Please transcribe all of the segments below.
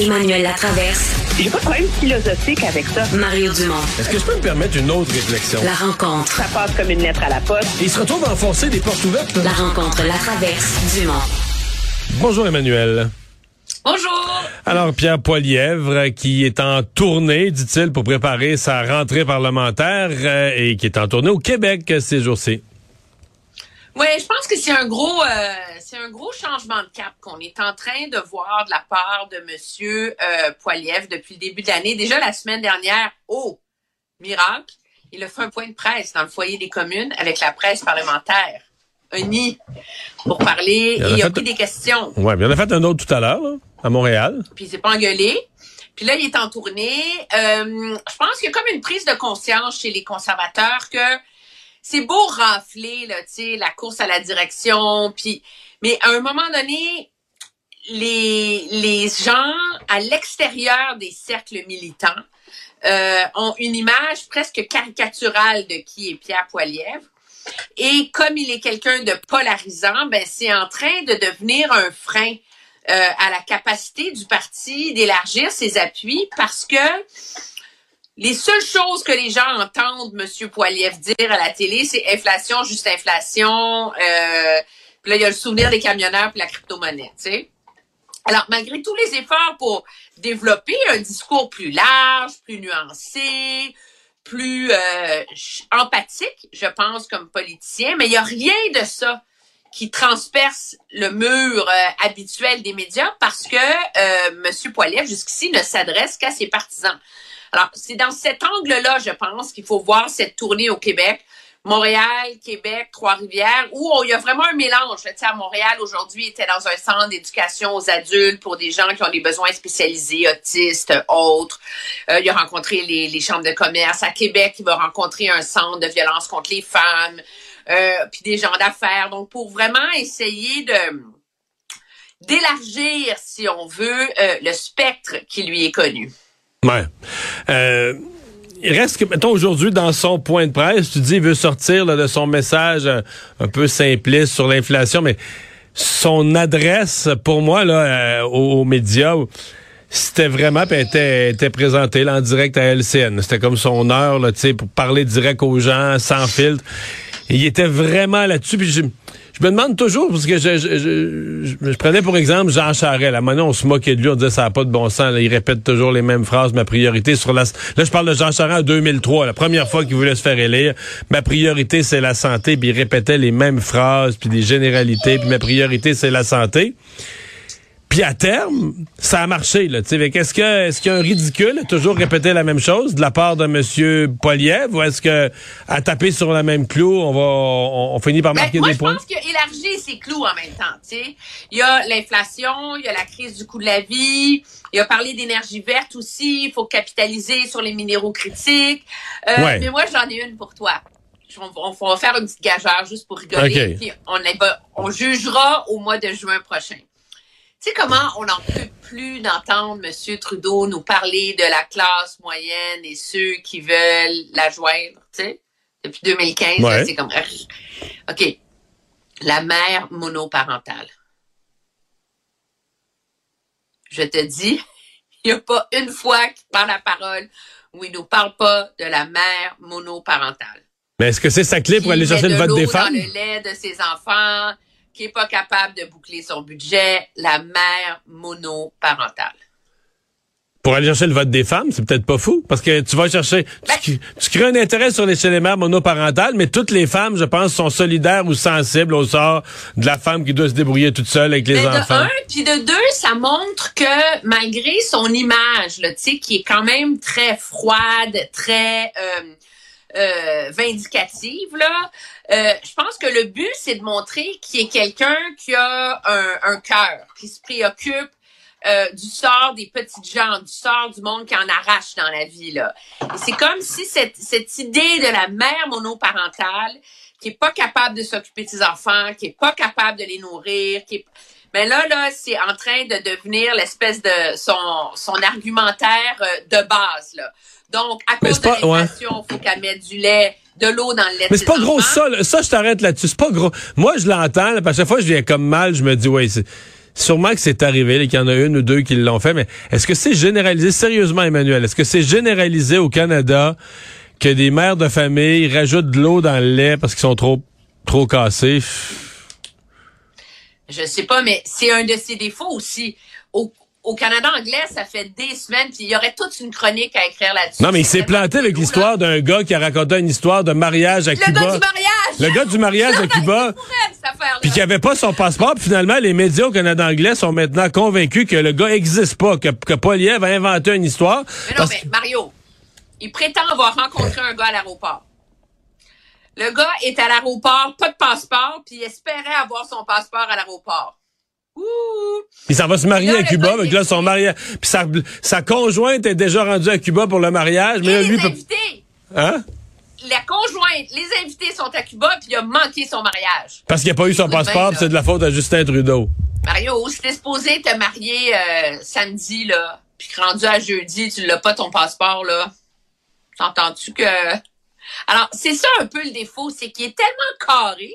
Emmanuel Latraverse. J'ai pas de problème philosophique avec ça. Mario Dumont. Est-ce que je peux me permettre une autre réflexion? La rencontre. Ça passe comme une lettre à la poste. il se retrouve à enfoncer des portes ouvertes. La rencontre, la traverse, Dumont. Bonjour Emmanuel. Bonjour. Alors Pierre Poilièvre qui est en tournée, dit-il, pour préparer sa rentrée parlementaire euh, et qui est en tournée au Québec ces jours-ci. Oui, je pense que c'est un gros, euh, c'est un gros changement de cap qu'on est en train de voir de la part de Monsieur euh, Poiliev depuis le début de l'année. Déjà la semaine dernière, oh miracle, il a fait un point de presse dans le foyer des communes avec la presse parlementaire, un nid pour parler Il et il a des questions. Ouais, mais on a fait un autre tout à l'heure, à Montréal. Puis il s'est pas engueulé. Puis là, il est en tournée. Euh, je pense qu'il y a comme une prise de conscience chez les conservateurs que c'est beau rafler, là, tu sais, la course à la direction, puis mais à un moment donné, les, les gens à l'extérieur des cercles militants euh, ont une image presque caricaturale de qui est Pierre Poilievre. Et comme il est quelqu'un de polarisant, ben c'est en train de devenir un frein euh, à la capacité du parti d'élargir ses appuis parce que les seules choses que les gens entendent M. Poiliev dire à la télé, c'est inflation, juste inflation. Euh, puis là, il y a le souvenir des camionneurs puis la crypto-monnaie, tu sais. Alors, malgré tous les efforts pour développer un discours plus large, plus nuancé, plus euh, empathique, je pense, comme politicien, mais il n'y a rien de ça qui transperce le mur euh, habituel des médias parce que M. Poiliev, jusqu'ici, ne s'adresse qu'à ses partisans. Alors, c'est dans cet angle-là, je pense, qu'il faut voir cette tournée au Québec. Montréal, Québec, Trois-Rivières, où il y a vraiment un mélange. Tu sais, à Montréal, aujourd'hui, était dans un centre d'éducation aux adultes pour des gens qui ont des besoins spécialisés, autistes, autres. Euh, il a rencontré les, les chambres de commerce. À Québec, il va rencontrer un centre de violence contre les femmes, euh, puis des gens d'affaires. Donc, pour vraiment essayer de d'élargir, si on veut, euh, le spectre qui lui est connu. Ouais. Euh, il reste que, mettons, aujourd'hui, dans son point de presse, tu dis, il veut sortir là, de son message euh, un peu simpliste sur l'inflation, mais son adresse, pour moi, là, euh, aux, médias, c'était vraiment, elle était, était présentée là, en direct à LCN. C'était comme son heure, là, tu sais, pour parler direct aux gens, sans filtre. Il était vraiment là-dessus, puis je, me demande toujours, parce que je, je, prenais pour exemple Jean Charest. Là, maintenant, on se moquait de lui, on disait ça n'a pas de bon sens. là. il répète toujours les mêmes phrases. Ma priorité sur la... Là, je parle de Jean Charest en 2003, la première fois qu'il voulait se faire élire. Ma priorité, c'est la santé. Puis il répétait les mêmes phrases, puis des généralités. Puis ma priorité, c'est la santé. Puis à terme, ça a marché. Là, qu'est-ce que est-ce qu'il y a un ridicule à toujours répéter la même chose de la part de M. Poliev ou est-ce que à taper sur la même clou, on va on, on finit par Ben, marquer moi, des je points? pense qu'il a élargi ses clous en même temps. tu sais. Il y a l'inflation, il y a la crise du coût de la vie, il a parlé d'énergie verte aussi, il faut capitaliser sur les minéraux critiques. Euh, Ouais. Mais moi, j'en ai une pour toi. On, va faire une petite gageure juste pour rigoler, Ok. puis on, les va- on jugera au mois de juin prochain. Tu sais comment on n'en peut plus d'entendre M. Trudeau nous parler de la classe moyenne et ceux qui veulent la joindre, tu sais? Depuis 2015, là, Ouais. c'est comme... OK. La mère monoparentale. Je te dis, il n'y a pas une fois qu'il prend la parole où il ne nous parle pas de la mère monoparentale. Mais est-ce que c'est sa clé pour aller chercher le vote des femmes? dans le lait de ses enfants, qui est pas capable de boucler son budget, la mère monoparentale. Pour aller chercher le vote des femmes, c'est peut-être pas fou. Parce que tu vas chercher. Ben- tu, tu crées un intérêt sur les chez mères monoparentales, mais toutes les femmes, je pense, sont solidaires ou sensibles au sort de la femme qui doit se débrouiller toute seule avec les Mais enfants. de un, puis de deux, ça montre que malgré son image, tu sais, qui est quand même très froide, très euh, euh, vindicative là. Euh, je pense que le but c'est de montrer qu'il est quelqu'un qui a un, un cœur, qui se préoccupe euh, du sort des petites gens, du sort du monde qui en arrache dans la vie là. Et c'est comme si cette, cette idée de la mère monoparentale qui est pas capable de s'occuper de ses enfants, qui est pas capable de les nourrir, qui est mais là, là, c'est en train de devenir l'espèce de son, son argumentaire euh, de base. Là. Donc, à cause de l'inflation, il faut qu'elle mette du lait, de l'eau dans le lait. Mais c'est pas gros ça. Ça, je t'arrête là-dessus. C'est pas gros. Moi, je l'entends. À chaque fois, je viens comme mal. Je me dis, ouais, c'est sûrement que c'est arrivé, qu'il y en a une ou deux qui l'ont fait, mais est-ce que c'est généralisé, sérieusement, Emmanuel, est-ce que c'est généralisé au Canada que des mères de famille rajoutent de l'eau dans le lait parce qu'ils sont trop, trop cassés? Je sais pas, mais c'est un de ses défauts aussi. Au, au Canada anglais, ça fait des semaines, puis il y aurait toute une chronique à écrire là-dessus. Non, mais il s'est planté avec l'histoire d'un gars qui a raconté une histoire de mariage à le Cuba. Le gars du mariage! Le gars du mariage à Cuba. Puis qui avait pas son passeport. Puis finalement, les médias au Canada anglais sont maintenant convaincus que le gars existe pas, que, que Poliev a inventé une histoire. Mais non, mais Mario, il prétend avoir rencontré un gars à l'aéroport. Le gars est à l'aéroport, pas de passeport, puis il espérait avoir son passeport à l'aéroport. Ouh! Il s'en va se marier à Cuba, mais là, son mariage. Puis sa, sa conjointe est déjà rendue à Cuba pour le mariage, mais Et là, lui. les invités. Hein? La conjointe, les invités sont à Cuba, puis il a manqué son mariage. Parce qu'il n'a pas eu son passeport, c'est de la faute à Justin Trudeau. Mario, t'es supposé te marier euh, samedi, là, puis rendu à jeudi, tu l'as pas ton passeport, là. T'entends-tu que... Alors, c'est ça un peu le défaut, c'est qu'il est tellement carré,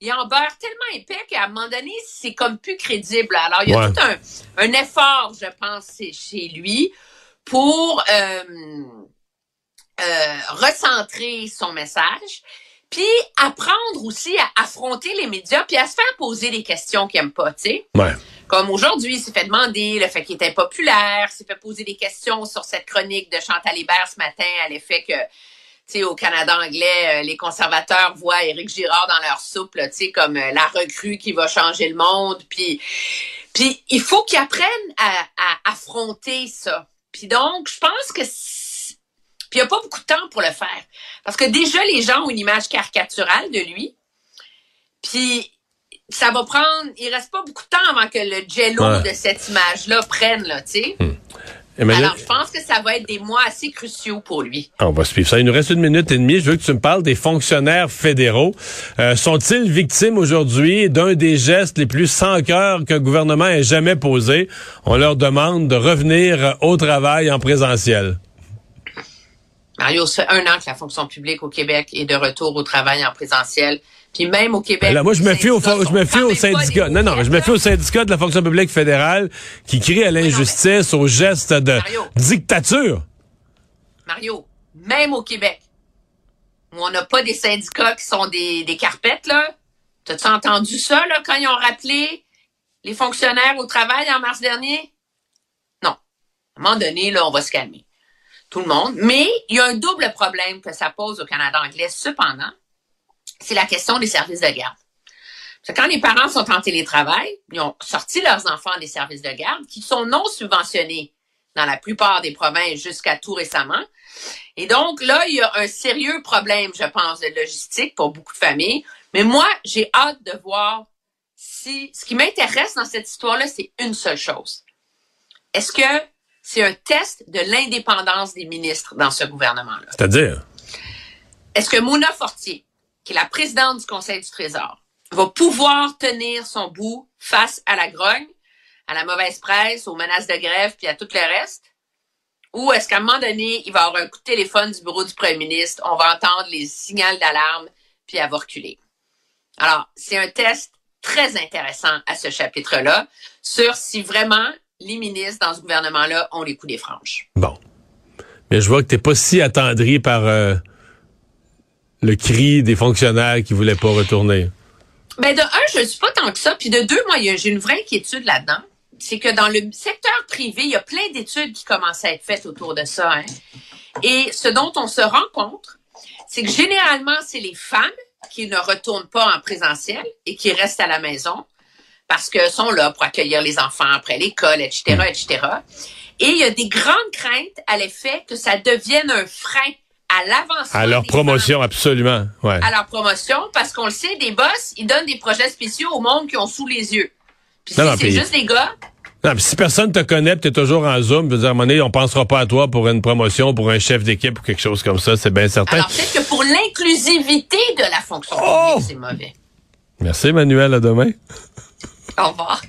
il en beurre tellement épais qu'à un moment donné, c'est comme plus crédible. Alors, il y a Ouais. tout un, un effort, je pense, chez lui pour euh, euh, recentrer son message, puis apprendre aussi à affronter les médias, puis à se faire poser des questions qu'il aime pas, tu sais. Ouais. Comme aujourd'hui, il s'est fait demander le fait qu'il était populaire, s'est fait poser des questions sur cette chronique de Chantal Hébert ce matin à l'effet que, sais, au Canada anglais, euh, les conservateurs voient Éric Girard dans leur soupe, là, tu sais, comme euh, la recrue qui va changer le monde. Puis, puis il faut qu'ils apprennent à, à affronter ça. Puis donc, je pense que puis il n'y a pas beaucoup de temps pour le faire. Parce que déjà, les gens ont une image caricaturale de lui. Puis ça va prendre, il reste pas beaucoup de temps avant que le jello Ouais. de cette image-là prenne, là, tu sais. Emmanuel- Alors, je pense que ça va être des mois assez cruciaux pour lui. On va suivre ça. Il nous reste une minute et demie. Je veux que tu me parles des fonctionnaires fédéraux. Euh, Sont-ils victimes aujourd'hui d'un des gestes les plus sans cœur qu'un gouvernement ait jamais posé? On leur demande de revenir au travail en présentiel. Mario, ça fait un an que la fonction publique au Québec est de retour au travail en présentiel. Puis même au Québec. Là, moi, je me fie au, je me fie au syndicat. Non, non, je me fie au syndicat de la fonction publique fédérale qui crie à l'injustice, aux gestes de Mario. dictature. Mario, même au Québec, où on n'a pas des syndicats qui sont des, des carpettes, là. T'as-tu entendu ça, là, quand ils ont rappelé les fonctionnaires au travail en mars dernier? Non. À un moment donné, là, on va se calmer. Tout le monde. Mais il y a un double problème que ça pose au Canada anglais, cependant. C'est la question des services de garde. Parce que quand les parents sont en télétravail, ils ont sorti leurs enfants des services de garde qui sont non subventionnés dans la plupart des provinces jusqu'à tout récemment. Et donc, là, il y a un sérieux problème, je pense, de logistique pour beaucoup de familles. Mais moi, j'ai hâte de voir si... Ce qui m'intéresse dans cette histoire-là, c'est une seule chose. Est-ce que c'est un test de l'indépendance des ministres dans ce gouvernement-là? C'est-à-dire? Est-ce que Mona Fortier, qui la présidente du Conseil du Trésor, va pouvoir tenir son bout face à la grogne, à la mauvaise presse, aux menaces de grève, puis à tout le reste? Ou est-ce qu'à un moment donné, il va avoir un coup de téléphone du bureau du premier ministre, on va entendre les signaux d'alarme, puis elle va reculer? Alors, c'est un test très intéressant à ce chapitre-là sur si vraiment les ministres dans ce gouvernement-là ont les coups des franges. Bon. Mais je vois que t'es pas si attendri par euh, le cri des fonctionnaires qui voulaient pas retourner? Ben de un, je ne suis pas tant que ça. Puis de deux, moi, j'ai une vraie inquiétude là-dedans. C'est que dans le secteur privé, il y a plein d'études qui commencent à être faites autour de ça. hein. Et ce dont on se rend compte, c'est que généralement, c'est les femmes qui ne retournent pas en présentiel et qui restent à la maison parce qu'elles sont là pour accueillir les enfants après l'école, etc., etc. Et il y a des grandes craintes à l'effet que ça devienne un frein à l'avancement. À leur des promotion, absolument. Ouais. à leur promotion parce qu'on le sait, des boss, ils donnent des projets spéciaux au monde qui ont sous les yeux. Puis si Non, c'est juste les gars, Non, puis si personne te connaît, tu es toujours en Zoom, veux dire, à un moment donné, on pensera pas à toi pour une promotion, pour un chef d'équipe ou quelque chose comme ça, c'est bien certain. alors peut-être que pour l'inclusivité de la fonction Oh! publique, c'est mauvais. Merci, Emmanuel, à demain. Au revoir.